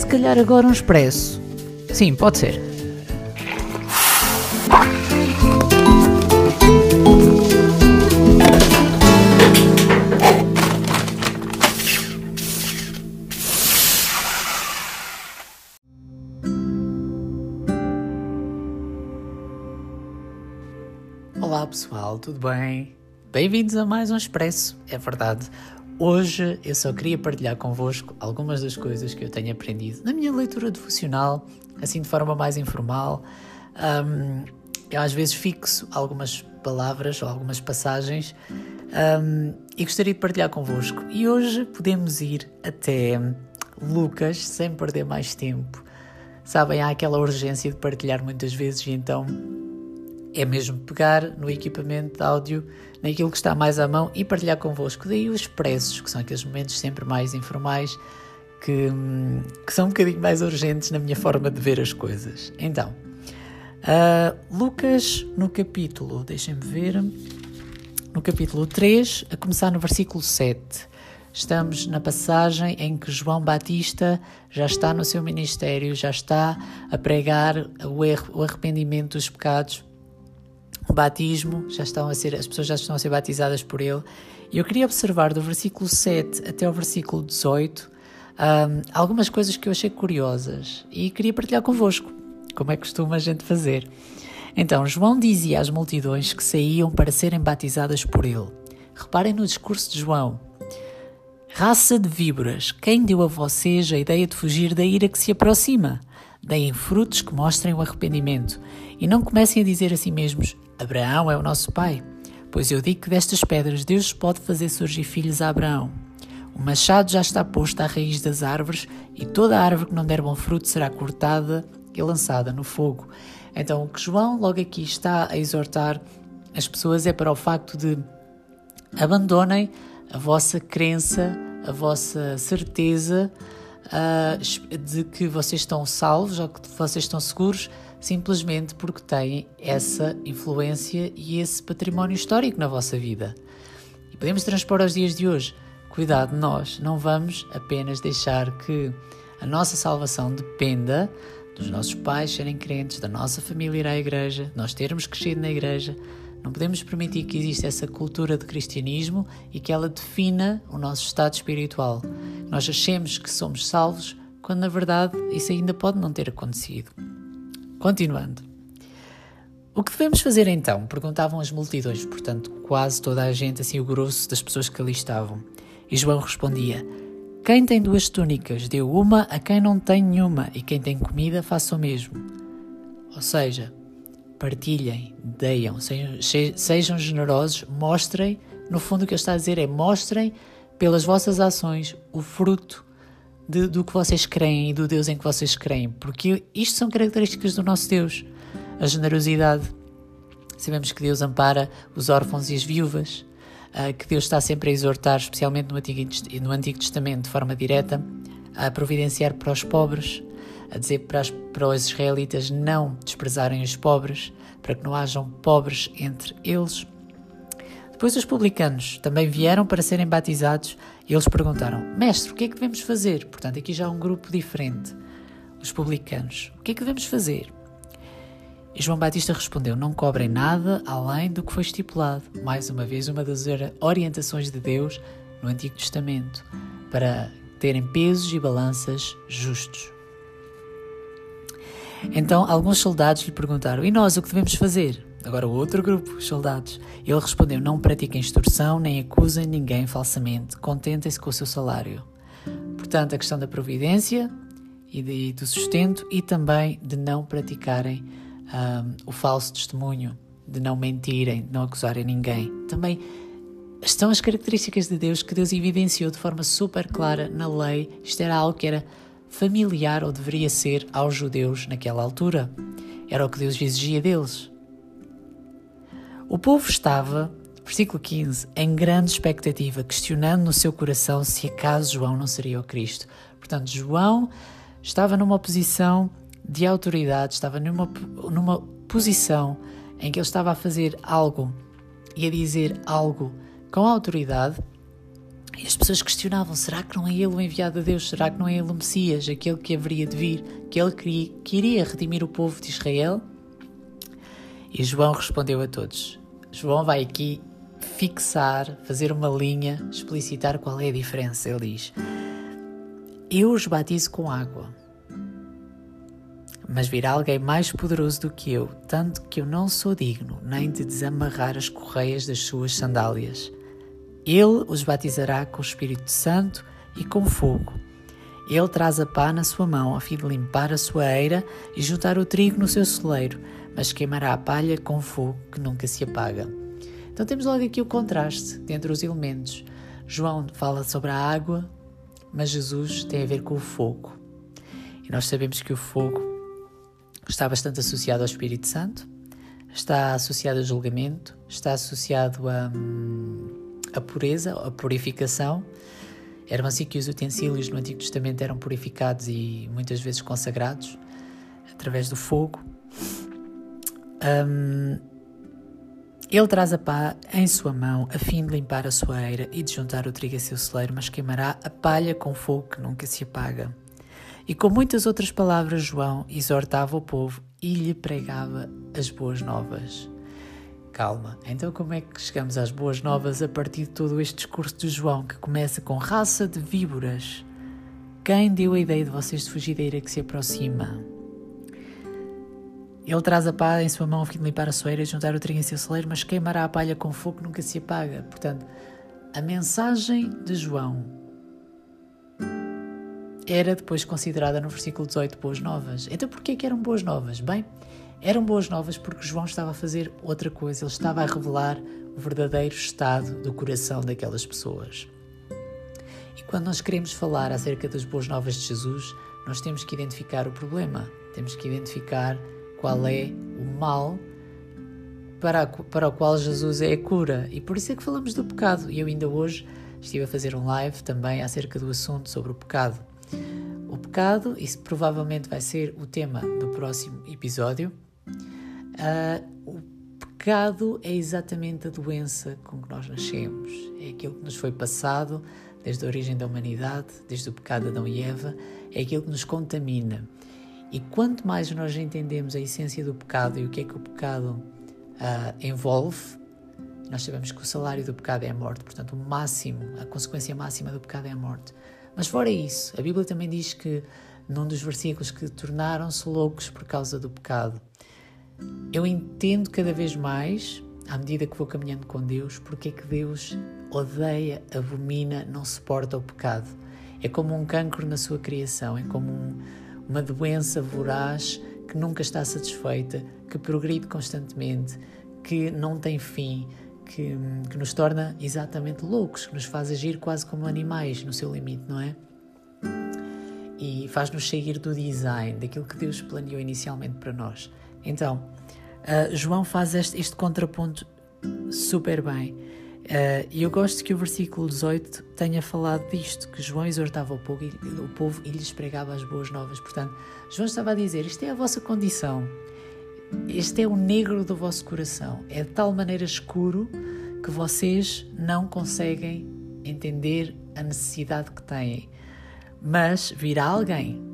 Se calhar agora um expresso. Sim, pode ser. Olá pessoal, tudo bem? Bem-vindos a mais um Expresso, é verdade. Hoje eu só queria partilhar convosco algumas das coisas que eu tenho aprendido na minha leitura devocional, assim de forma mais informal. Um, eu às vezes fixo algumas palavras ou algumas passagens um, e gostaria de partilhar convosco. E hoje podemos ir até Lucas, sem perder mais tempo. Sabem, há aquela urgência de partilhar muitas vezes e então é mesmo pegar no equipamento de áudio, naquilo que está mais à mão e partilhar convosco. Daí os expressos, que são aqueles momentos sempre mais informais, que, que são um bocadinho mais urgentes na minha forma de ver as coisas. Então, uh, Lucas, no capítulo, deixem-me ver, no capítulo 3, a começar no versículo 7. Estamos na passagem em que João Batista já está no seu ministério, já está a pregar o arrependimento dos pecados batismo, já estão a ser, as pessoas já estão a ser batizadas por ele. E eu queria observar do versículo 7 até o versículo 18 um, algumas coisas que eu achei curiosas e queria partilhar convosco, como é que costuma a gente fazer. Então, João dizia às multidões que saíam para serem batizadas por ele. Reparem no discurso de João. Raça de víboras, quem deu a vocês a ideia de fugir da ira que se aproxima? Deem frutos que mostrem o arrependimento e não comecem a dizer a si mesmos: Abraão é o nosso pai. Pois eu digo que destas pedras Deus pode fazer surgir filhos a Abraão. O machado já está posto à raiz das árvores e toda árvore que não der bom fruto será cortada e lançada no fogo. Então, o que João logo aqui está a exortar as pessoas é para o facto de abandonem a vossa crença, a vossa certeza uh, de que vocês estão salvos ou que vocês estão seguros simplesmente porque têm essa influência e esse património histórico na vossa vida. E podemos transpor aos dias de hoje. Cuidado, nós não vamos apenas deixar que a nossa salvação dependa dos nossos pais serem crentes, da nossa família ir à igreja, nós termos crescido na igreja. Não podemos permitir que exista essa cultura de cristianismo e que ela defina o nosso estado espiritual. Nós achemos que somos salvos quando na verdade isso ainda pode não ter acontecido. Continuando. O que devemos fazer então? Perguntavam as multidões, portanto, quase toda a gente, assim o grosso das pessoas que ali estavam. E João respondia: Quem tem duas túnicas, dê uma a quem não tem nenhuma, e quem tem comida, faça o mesmo. Ou seja, partilhem, sejam, sejam generosos, mostrem, no fundo o que ele está a dizer é mostrem pelas vossas ações o fruto de, do que vocês creem e do Deus em que vocês creem, porque isto são características do nosso Deus. A generosidade. Sabemos que Deus ampara os órfãos e as viúvas, uh, que Deus está sempre a exortar, especialmente no Antigo, no Antigo Testamento, de forma direta, a providenciar para os pobres, a dizer para, as, para os israelitas não desprezarem os pobres, para que não hajam pobres entre eles. Depois os publicanos também vieram para serem batizados e eles perguntaram: Mestre, o que é que devemos fazer? Portanto, aqui já há um grupo diferente. Os publicanos: O que é que devemos fazer? E João Batista respondeu: Não cobrem nada além do que foi estipulado. Mais uma vez, uma das orientações de Deus no Antigo Testamento para terem pesos e balanças justos. Então, alguns soldados lhe perguntaram: E nós o que devemos fazer? Agora, o outro grupo, os soldados. Ele respondeu: Não pratiquem extorsão, nem acusem ninguém falsamente. Contentem-se com o seu salário. Portanto, a questão da providência e de, do sustento e também de não praticarem um, o falso testemunho, de não mentirem, de não acusarem ninguém. Também estão as características de Deus que Deus evidenciou de forma super clara na lei. Isto era algo que era familiar ou deveria ser aos judeus naquela altura. Era o que Deus exigia deles. O povo estava, versículo 15, em grande expectativa, questionando no seu coração se acaso João não seria o Cristo. Portanto, João estava numa posição de autoridade, estava numa, numa posição em que ele estava a fazer algo e a dizer algo com autoridade. E as pessoas questionavam: será que não é ele o enviado de Deus? Será que não é ele o Messias, aquele que haveria de vir, que ele queria, redimir o povo de Israel? E João respondeu a todos. João vai aqui fixar, fazer uma linha, explicitar qual é a diferença. Ele diz: Eu os batizo com água, mas virá alguém mais poderoso do que eu, tanto que eu não sou digno nem de desamarrar as correias das suas sandálias. Ele os batizará com o Espírito Santo e com fogo. Ele traz a pá na sua mão, a fim de limpar a sua eira e juntar o trigo no seu celeiro, mas queimará a palha com fogo que nunca se apaga. Então temos logo aqui o contraste entre os elementos. João fala sobre a água, mas Jesus tem a ver com o fogo. E nós sabemos que o fogo está bastante associado ao Espírito Santo, está associado ao julgamento, está associado a. Hum, a pureza, a purificação. Eram assim que os utensílios no Antigo Testamento eram purificados e muitas vezes consagrados através do fogo. Um, ele traz a pá em sua mão a fim de limpar a sua eira e de juntar o trigo a seu celeiro, mas queimará a palha com fogo que nunca se apaga. E com muitas outras palavras, João exortava o povo e lhe pregava as boas novas. Calma, então como é que chegamos às boas novas a partir de todo este discurso de João que começa com raça de víboras? Quem deu a ideia de vocês de fugir da ira que se aproxima? Ele traz a pá em sua mão a fim de limpar a soeira e juntar o trigo em seu celeiro, mas queimará a palha com fogo nunca se apaga. Portanto, a mensagem de João era depois considerada no versículo 18 boas novas. Então porquê que eram boas novas? Bem, eram boas novas porque João estava a fazer outra coisa, ele estava a revelar o verdadeiro estado do coração daquelas pessoas. E quando nós queremos falar acerca das boas novas de Jesus, nós temos que identificar o problema, temos que identificar qual é o mal para, para o qual Jesus é a cura. E por isso é que falamos do pecado. E eu ainda hoje estive a fazer um live também acerca do assunto sobre o pecado. O pecado, isso provavelmente vai ser o tema do próximo episódio. Uh, o pecado é exatamente a doença com que nós nascemos, é aquilo que nos foi passado desde a origem da humanidade, desde o pecado de Adão e Eva, é aquilo que nos contamina. E quanto mais nós entendemos a essência do pecado e o que é que o pecado uh, envolve, nós sabemos que o salário do pecado é a morte, portanto, o máximo, a consequência máxima do pecado é a morte. Mas fora isso, a Bíblia também diz que, num dos versículos, que tornaram-se loucos por causa do pecado. Eu entendo cada vez mais, à medida que vou caminhando com Deus, porque é que Deus odeia, abomina, não suporta o pecado. É como um cancro na sua criação, é como um, uma doença voraz que nunca está satisfeita, que progride constantemente, que não tem fim, que, que nos torna exatamente loucos, que nos faz agir quase como animais no seu limite, não é? E faz-nos sair do design, daquilo que Deus planeou inicialmente para nós. Então, uh, João faz este, este, contraponto super bem. Uh, e eu gosto que o versículo 18 tenha falado disto, que João exortava o povo, e, o povo e lhes pregava as boas novas. Portanto, João estava a dizer: isto é a vossa condição, este é o negro do vosso coração, é de tal maneira escuro que vocês não conseguem entender a necessidade que têm. Mas virá alguém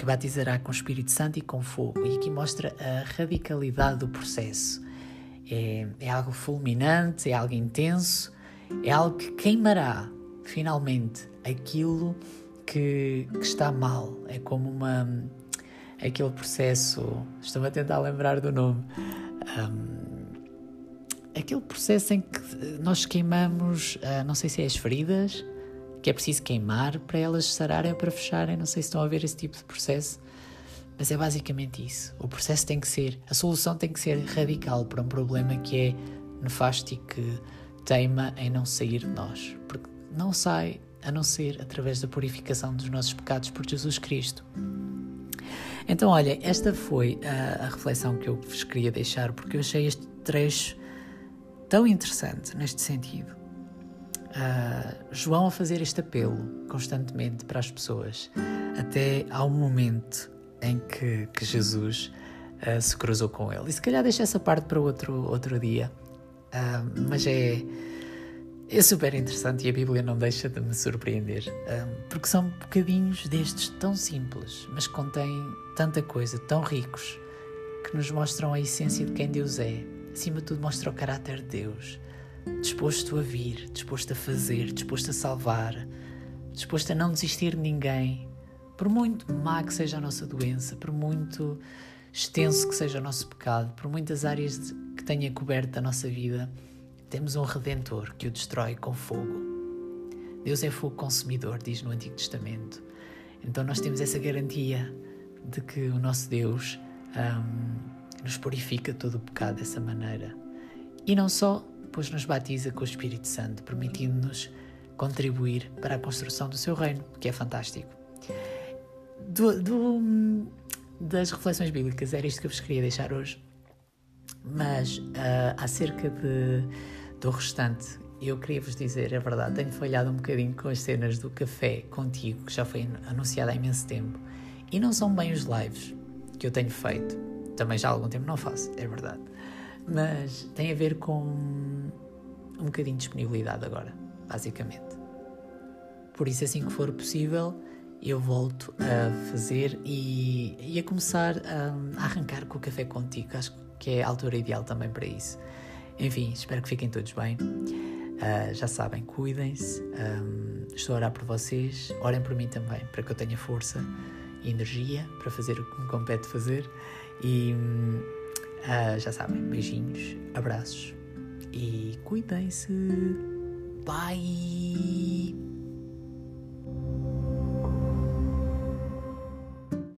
que batizará com o Espírito Santo e com fogo. E aqui mostra a radicalidade do processo. É, é algo fulminante, é algo intenso, é algo que queimará finalmente aquilo que, que está mal. É como uma aquele processo. Estou-me a tentar lembrar do nome. Um, aquele processo em que nós queimamos, uh, não sei se é as feridas, que é preciso queimar para elas sararem para fecharem. Não sei se estão a ver esse tipo de processo, mas é basicamente isso. O processo tem que ser, a solução tem que ser radical para um problema que é nefasto e que teima em não sair de nós, porque não sai a não ser através da purificação dos nossos pecados por Jesus Cristo. Então, olha, esta foi a, a reflexão que eu vos queria deixar, porque eu achei este trecho tão interessante neste sentido uh, João a fazer este apelo constantemente para as pessoas, até ao momento em que, que Jesus uh, se cruzou com ele. E se calhar deixa essa parte para outro, outro dia, uh, mas é, é super interessante e a Bíblia não deixa de me surpreender, porque são bocadinhos destes tão simples, mas contêm tanta coisa, tão ricos, que nos mostram a essência de quem Deus é. Acima de tudo, mostra o caráter de Deus, disposto a vir, disposto a fazer, disposto a salvar, disposto a não desistir de ninguém, por muito má que seja a nossa doença, por muito extenso que seja o nosso pecado, por muitas áreas que tenha coberto a nossa vida temos um Redentor que o destrói com fogo. Deus é fogo consumidor, diz no Antigo Testamento. Então nós temos essa garantia de que o nosso Deus um, nos purifica todo o pecado dessa maneira. E não só, pois nos batiza com o Espírito Santo, permitindo-nos contribuir para a construção do seu reino, que é fantástico. Do, do, das reflexões bíblicas, era isto que eu vos queria deixar hoje. Mas uh, acerca de do restante, eu queria vos dizer a verdade, tenho falhado um bocadinho com as cenas do café contigo, que já foi anunciado há imenso tempo, e não são bem os lives que eu tenho feito. Também já há algum tempo não faço, é verdade. Mas tem a ver com um bocadinho de disponibilidade agora, basicamente. Por isso, assim que for possível, eu volto a fazer e, e a começar a, a arrancar com o café contigo. Acho que é a altura ideal também para isso. Enfim, espero que fiquem todos bem. Uh, já sabem, cuidem-se. Um, estou a orar por vocês. Orem por mim também, para que eu tenha força e energia para fazer o que me compete fazer. E uh, já sabem, beijinhos, abraços e cuidem-se. Bye!